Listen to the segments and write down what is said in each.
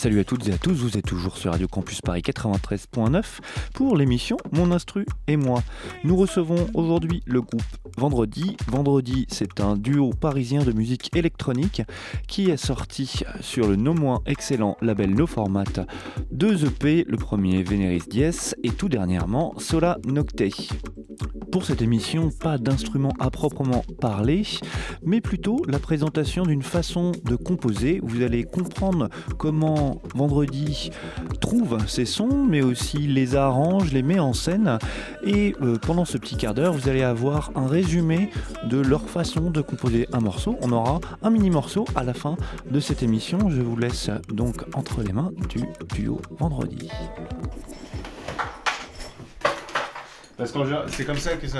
Salut à toutes et à tous, vous êtes toujours sur Radio Campus Paris 93.9 pour l'émission Mon Instru et moi. Nous recevons aujourd'hui le groupe Vendredi. Vendredi, c'est un duo parisien de musique électronique qui est sorti sur le non moins excellent label No Format deux EP, le premier Veneris Dies et tout dernièrement Sola Nocte. Pour cette émission, pas d'instrument à proprement parler, mais plutôt la présentation d'une façon de composer. Vous allez comprendre comment Vendredi trouve ses sons, mais aussi les arrange, les met en scène. Et euh, pendant ce petit quart d'heure, vous allez avoir un résumé de leur façon de composer un morceau. On aura un mini morceau à la fin de cette émission. Je vous laisse donc entre les mains du duo Vendredi. Parce qu'en c'est comme ça que ça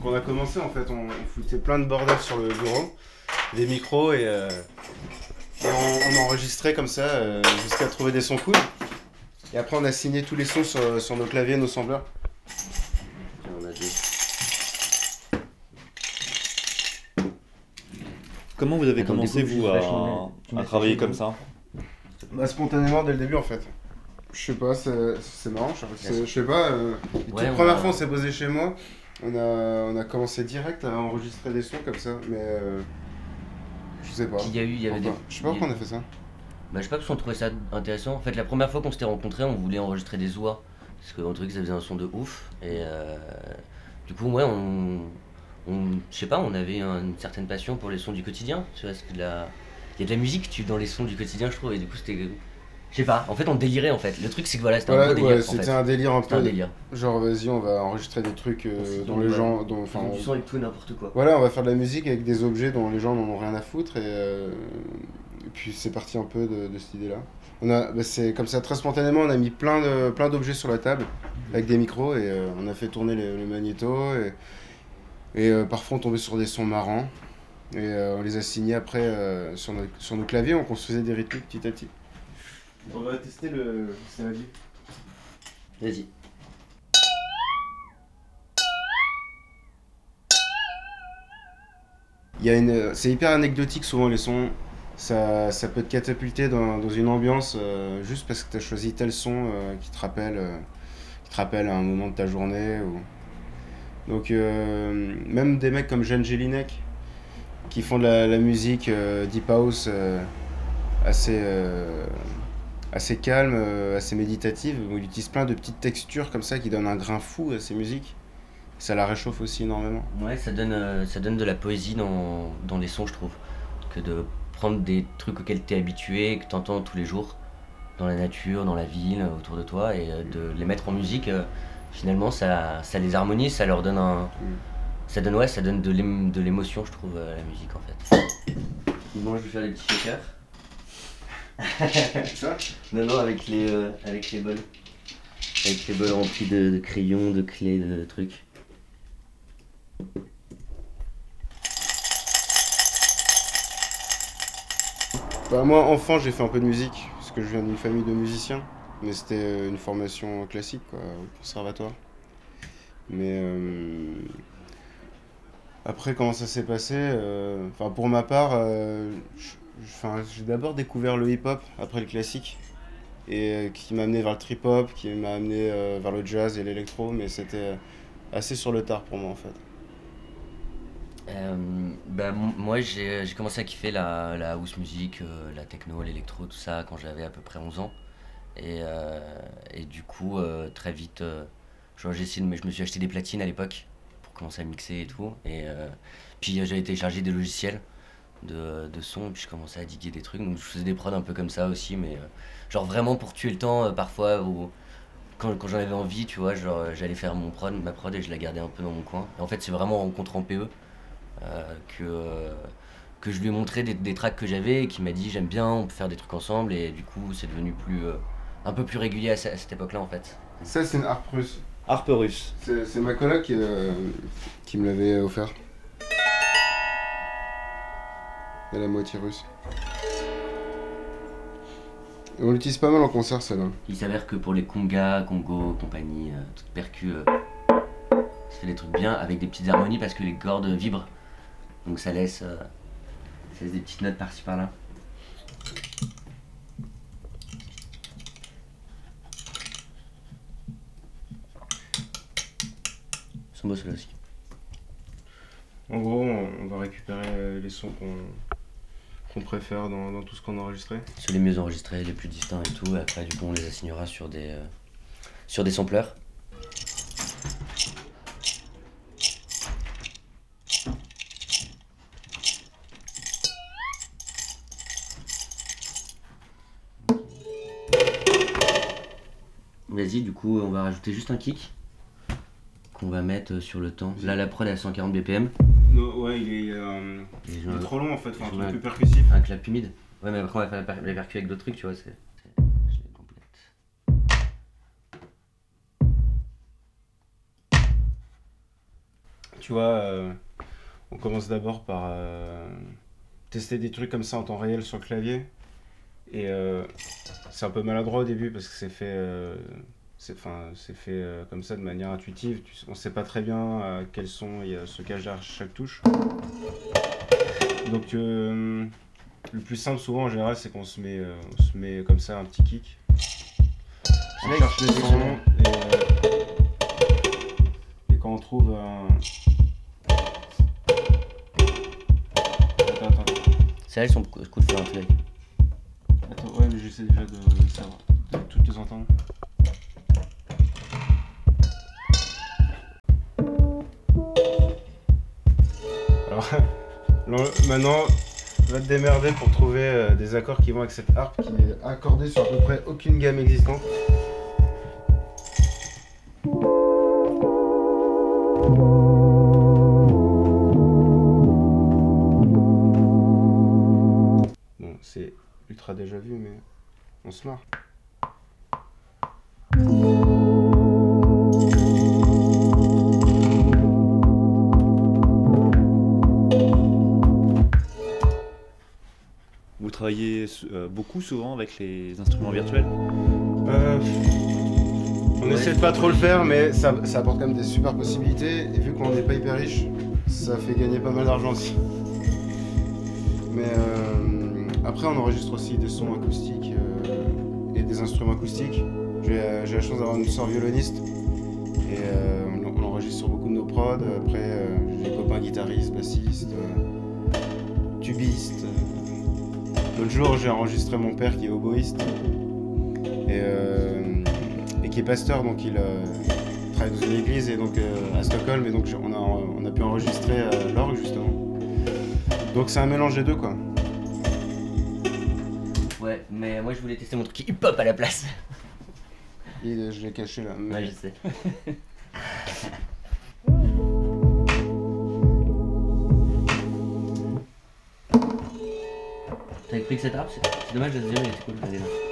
qu'on a commencé en fait. On, foutait plein de bordel sur le bureau, des micros et, euh, et on, enregistrait comme ça euh, jusqu'à trouver des sons cool. Et après on a signé tous les sons sur, sur nos claviers, nos sampleurs. Tiens, on a des- Comment vous avez Attends, commencé, vous, à, travailler comme ça Bah, spontanément dès le début en fait. Je sais pas, c'est c'est marrant. Je sais pas. euh, Ouais, toute on première a- fois on s'est posé chez moi. On a, on a commencé direct à enregistrer des sons comme ça, mais euh, sais pas. Il y a eu, il y avait des. Pourquoi Je sais pas pourquoi on a fait ça. Bah, je sais pas parce qu'on trouvait ça intéressant. En fait, la première fois qu'on s'était rencontrés, on voulait enregistrer des oies. Parce qu'on trouvait que ça faisait un son de ouf. Et euh, du coup, ouais, on. on je sais pas, on avait une certaine passion pour les sons du quotidien. Tu vois, parce que la... il y a de la musique tu, dans les sons du quotidien, je trouve. Et du coup, c'était. Je sais pas, en fait, on délirait en fait. Le truc, c'est que voilà, c'était un Ouais, gros délire. ouais, en c'était fait. un délire un peu. délire. Genre, vas-y, on va enregistrer des trucs euh, On dont les gens. Dont, enfin, Enfin, du son avec tout n'importe quoi. voilà, on va faire de la musique avec des objets dont les gens n'en ont rien à foutre et, euh, et puis c'est parti un peu de, de cette idée-là. On a, bah, c'est comme ça très spontanément, on a mis plein de plein d'objets sur la table avec des micros et euh, on a fait tourner les, les magnétos et, et parfois on tombait sur des sons marrants et on les a signés après sur, nos, sur nos claviers, on construisait des rythmiques petit à petit. On va tester le. Vie. Vas-y. Il y a une, c'est hyper anecdotique souvent les sons. Ça, ça peut te catapulter dans, dans une ambiance euh, juste parce que tu as choisi tel son euh, qui, te rappelle, euh, qui te rappelle un moment de ta journée. Ou... Donc euh, même des mecs comme Jeanne Jelinek qui font de la, la musique euh, deep house euh, assez, euh, assez calme, euh, assez méditative, où il utilise plein de petites textures comme ça qui donnent un grain fou à ses musiques. Ça la réchauffe aussi énormément. Ouais, ça donne, euh, ça donne de la poésie dans, dans les sons, je trouve. Que de prendre des trucs auxquels tu es habitué, que tu entends tous les jours, dans la nature, dans la ville, autour de toi, et euh, de les mettre en musique, euh, finalement, ça, ça les harmonise, ça leur donne un. Ça donne, ouais, ça donne de l'ém- de l'émotion, je trouve, à la musique, en fait. Moi, je vais faire des petits shakers. Ça Non, non, avec les, euh, avec les bols. Avec les bols remplis de, de crayons, de clés, de trucs. Bah, moi, enfant, j'ai fait un peu de musique, parce que je viens d'une famille de musiciens. Mais c'était euh, une formation classique, quoi, au conservatoire. Mais euh, après, comment ça s'est passé euh, Enfin, pour ma part, euh, je- enfin, j'ai d'abord découvert le hip-hop après le classique, et euh, qui m'a amené vers le trip-hop, qui m'a amené euh, vers le jazz et l'électro, mais c'était assez sur le tard pour moi, en fait. Euh, m- moi, j'ai commencé à kiffer la, la house music, euh, la techno, l'électro, tout ça, quand j'avais à peu près 11 ans. Et, euh, et du coup, euh, très vite, euh, j'ai essayé me- je me suis acheté des platines à l'époque pour commencer à mixer et tout. Et euh, puis, euh, j'avais téléchargé des logiciels de, de son, et puis je commençais à diguer des trucs. Donc, je faisais des prods un peu comme ça aussi, mais euh, genre vraiment pour tuer le temps, euh, parfois, ou quand, quand j'en avais envie, tu vois, genre, euh, j'allais faire mon prod, ma prod, et je la gardais un peu dans mon coin. Et en fait, c'est vraiment en rencontrant PE euh, que, euh, que je lui ai montré des, des tracks que j'avais et qui m'a dit j'aime bien, on peut faire des trucs ensemble et du coup c'est devenu plus, euh, un peu plus régulier à, ce- à cette époque-là en fait. Ça, c'est une harpe russe. Harpe russe. C'est c'est ma coloc qui, euh, qui me l'avait offert. Elle est à moitié russe. Et on l'utilise pas mal en concert, celle-là. Il s'avère que pour les congas, Congo, compagnie, euh, toute percu, euh, ça fait des trucs bien avec des petites harmonies parce que les cordes vibrent. Donc ça laisse, euh, ça laisse des petites notes par-ci par-là. Ils sont beaux ceux-là aussi. En gros, on, on va récupérer euh, les sons qu'on qu'on préfère dans, tout ce qu'on a enregistré. Ceux les mieux enregistrés, les plus distincts et tout. Et après, du coup, on les assignera sur des, euh, sur des sampleurs. Vas-y, du coup, on va rajouter juste un kick qu'on va mettre sur le temps. Là, la prod est à 140 BPM. Non, ouais, il est, euh, il est trop long en fait, faut un truc plus percussif. un clap humide. Ouais, mais après, on va faire la per- les percus avec d'autres trucs, tu vois. C'est... je les complète. Tu vois, euh, on commence d'abord par euh, tester des trucs comme ça en temps réel sur le clavier. Et euh, c'est un peu maladroit au début parce que c'est fait, euh, c'est, enfin, fait euh, comme ça de manière intuitive. Tu- on sait pas très bien à quel son il y a- se cache derrière chaque touche. Donc euh, le plus simple souvent en général c'est qu'on se met, euh, on se met comme ça un petit kick. On cherche les sons et, euh, et quand on trouve un... Attends, attends, C'est elle son coup de feu un attends, ouais mais j'essaie déjà de, de savoir, de toutes les entendre. Maintenant, va te démerder pour trouver euh, des accords qui vont avec cette harpe qui est accordée sur à peu près aucune gamme existante. Souvent avec les instruments virtuels Euh, on essaie de pas trop le faire, mais ça, apporte quand même des super possibilités. Et vu qu'on n'est pas hyper riche, ça fait gagner pas mal d'argent aussi. Mais euh, après, on enregistre aussi des sons acoustiques euh, et des instruments acoustiques. J'ai la chance d'avoir une sœur violoniste et on, on enregistre sur beaucoup de nos prods. Après, j'ai des copains guitaristes, bassistes, tubistes. L'autre jour, j'ai enregistré mon père qui est oboïste et, euh, et qui est pasteur, donc il euh, travaille dans une église et donc euh, à Stockholm, et donc on a, on a pu enregistrer l'orgue justement. Donc c'est un mélange des deux quoi. Ouais, mais moi je voulais tester mon truc hip-hop à la place. Et je l'ai caché là. mais- Ouais, je sais. T'avais pris que cette rap, c'est c'est dommage, la deuxième elle était cool, allez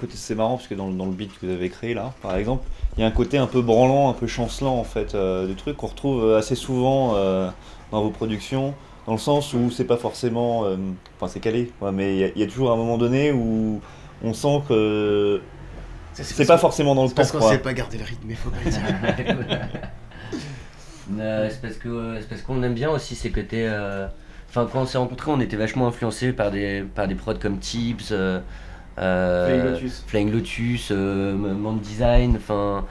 côté c'est marrant parce que dans, le- dans le beat que vous avez créé là, par exemple, il y a un côté un peu branlant, un peu chancelant en fait euh, du truc qu'on retrouve euh, assez souvent euh, dans vos productions, dans le sens où c'est pas forcément, euh, enfin c'est calé, ouais, mais il y a- il y, a toujours un moment donné où on sent que C'est pas forcément dans le temps Parce qu'on sait pas garder le rythme, mais faut pas dire. Euh, c'est parce que c'est parce qu'on aime bien aussi ces côtés. euh, Enfin, quand on s'est rencontrés, on était vachement influencés par des par des prods comme Tips, Flying Lotus. Flying Lotus, euh, Monde Design, enfin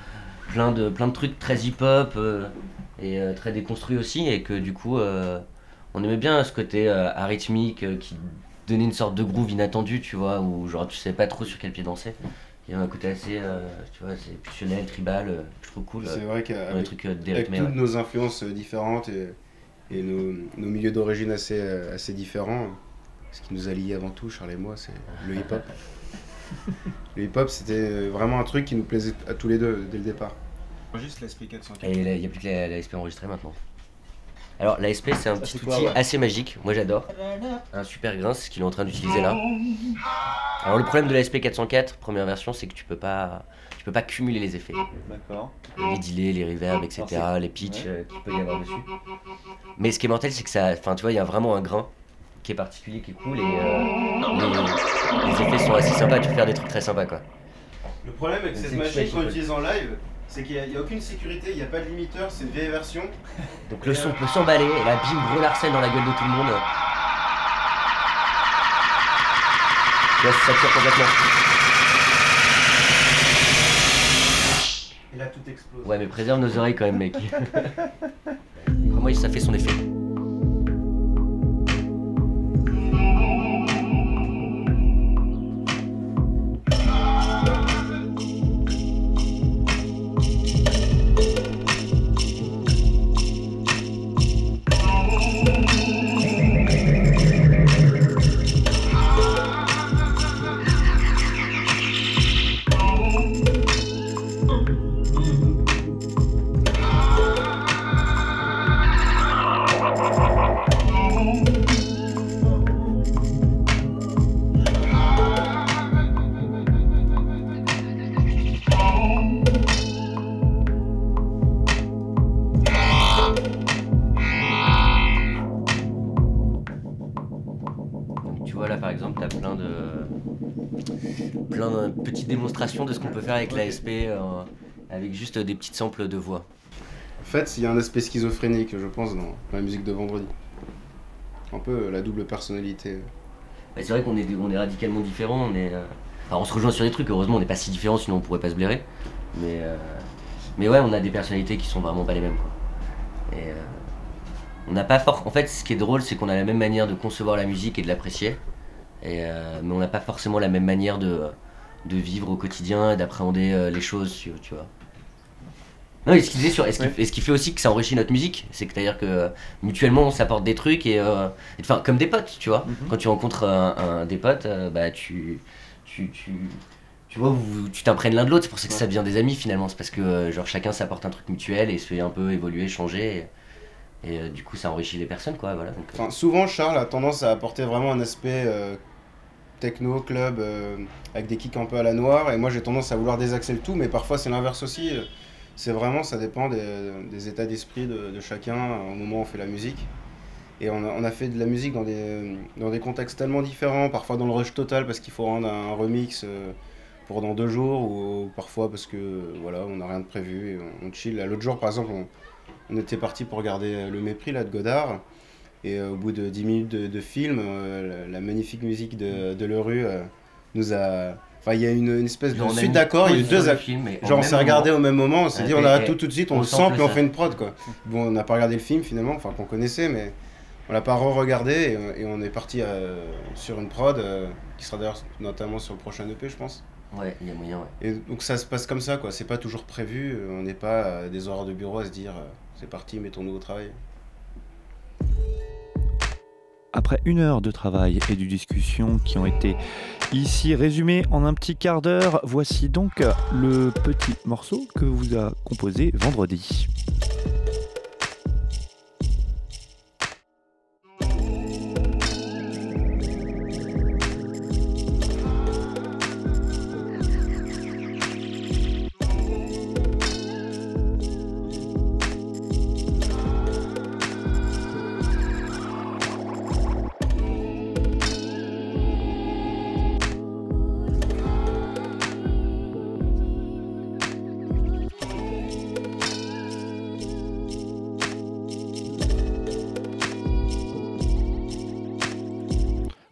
plein de plein de trucs très hip-hop euh, et euh, très déconstruits aussi, et que du coup, euh, on aimait bien ce côté euh, arythmique euh, qui donnait une sorte de groove inattendu, tu vois, où genre tu sais pas trop sur quel pied danser. Il y a un côté assez, euh, tu vois, c'est pulsionnel, tribal, euh, je trouve cool. C'est euh, vrai qu'avec trucs euh, avec toutes ouais. nos influences euh, différentes et, et nos, nos milieux d'origine assez, euh, assez différents, ce qui nous a liés avant tout, Charles et moi, c'est le hip-hop. le hip-hop, c'était euh, vraiment un truc qui nous plaisait à tous les deux dès le départ. Juste l'esprit 404. Et il n'y a plus que la, la enregistrée maintenant. Alors la SP c'est un petit outil quoi, ouais assez magique, moi j'adore. Un super grain, c'est ce qu'il est en train d'utiliser là. Alors le problème de la SP 404, première version, c'est que tu peux pas tu peux pas cumuler les effets. D'accord. Les delays, les reverbs, etc., les pitchs Ouais. euh, qu'il peut y avoir dessus. Mais ce qui est mortel, c'est que ça. Enfin tu vois, il y a vraiment un grain qui est particulier, qui est cool et euh, les, les effets sont assez sympas, tu peux faire des trucs très sympas quoi. Le problème avec cette machine qu'on utilise en live, c'est qu'il n'y a, aucune sécurité, il n'y a pas de limiteur, c'est une vieille version. Donc le son peut s'emballer et là bim gros Larsen dans la gueule de tout le monde. Vois, ça tire complètement. Et là tout explose. Ouais mais préserve nos oreilles quand même mec. Comment ça fait son effet faire avec l'ASP euh, avec juste des petites samples de voix. En fait, il y a un aspect schizophrénique, je pense, dans la musique de vendredi. Un peu euh, la double personnalité. Bah, c'est vrai qu'on est, on est radicalement différents, on est. euh, enfin, on se rejoint sur des trucs, heureusement on n'est pas si différents sinon on pourrait pas se blairer. Mais, euh, mais ouais, on a des personnalités qui sont vraiment pas les mêmes quoi. Et euh, on n'a pas. En fait, ce qui est drôle, c'est qu'on a la même manière de concevoir la musique et de l'apprécier. Et, euh, mais on n'a pas forcément la même manière de, de vivre au quotidien et d'appréhender euh, les choses, tu, tu vois. Non, et ce qu'il disait sur, et ce, qui, Ouais. et ce qui fait aussi que ça enrichit notre musique, c'est que c'est-à-dire que euh, mutuellement on s'apporte des trucs et, euh, enfin comme des potes, tu vois. Mhm. Quand tu rencontres un, un- des potes, euh, bah tu, tu, tu, tu vois, vous- tu t'imprègnes l'un de l'autre. C'est pour ça que ça devient des amis finalement. C'est parce que euh, genre chacun s'apporte un truc mutuel et se fait un peu évoluer, changer. Et, et, euh, du coup, ça enrichit les personnes, quoi. Voilà. Donc, euh, Enfin, souvent, Charles a tendance à apporter vraiment un aspect euh, techno, club, euh, avec des kicks un peu à la noire. Et moi, j'ai tendance à vouloir désaxer le tout, mais parfois, c'est l'inverse aussi. C'est vraiment, ça dépend des, états d'esprit de, chacun au moment où on fait la musique. Et on a, fait de la musique dans des, dans des contextes tellement différents, parfois dans le rush total parce qu'il faut rendre un remix euh, pour dans deux jours, ou parfois parce que voilà, on n'a rien de prévu et on, chill. L'autre jour, par exemple, on, on était parti pour regarder Le Mépris là, de Godard. Et euh, au bout de 10 minutes de, de film, euh, la, la magnifique musique de, de euh, nous a. Enfin, il y a une, une espèce de suite mis d'accords, il y a eu deux sur le accords. film, et en Genre, on s'est regardé moment- au même moment, on s'est dit, on arrête tout tout de suite, on, le sample et on fait une prod quoi. Bon, on n'a pas regardé le film finalement, enfin qu'on connaissait, mais on l'a pas re-regardé et, et on est parti euh, sur une prod euh, qui sera d'ailleurs notamment sur le prochain EP, je pense. Ouais, il y a moyen, ouais. Et donc ça se passe comme ça quoi, c'est pas toujours prévu, on n'est pas des horaires de bureau à se dire, c'est parti, mettons-nous au travail. Après une heure de travail et de discussion qui ont été ici résumées en un petit quart d'heure, voici donc le petit morceau que vous a composé vendredi.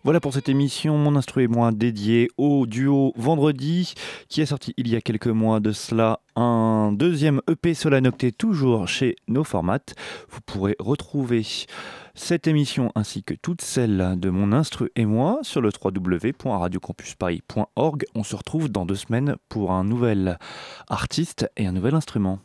Voilà pour cette émission Mon Instru et moi dédiée au duo Vendredi qui est sorti il y a quelques mois de cela un deuxième EP Solanocté toujours chez No Format. Vous pourrez retrouver cette émission ainsi que toutes celles de Mon Instru et moi sur le www.radiocampusparis.org. On se retrouve dans deux semaines pour un nouvel artiste et un nouvel instrument.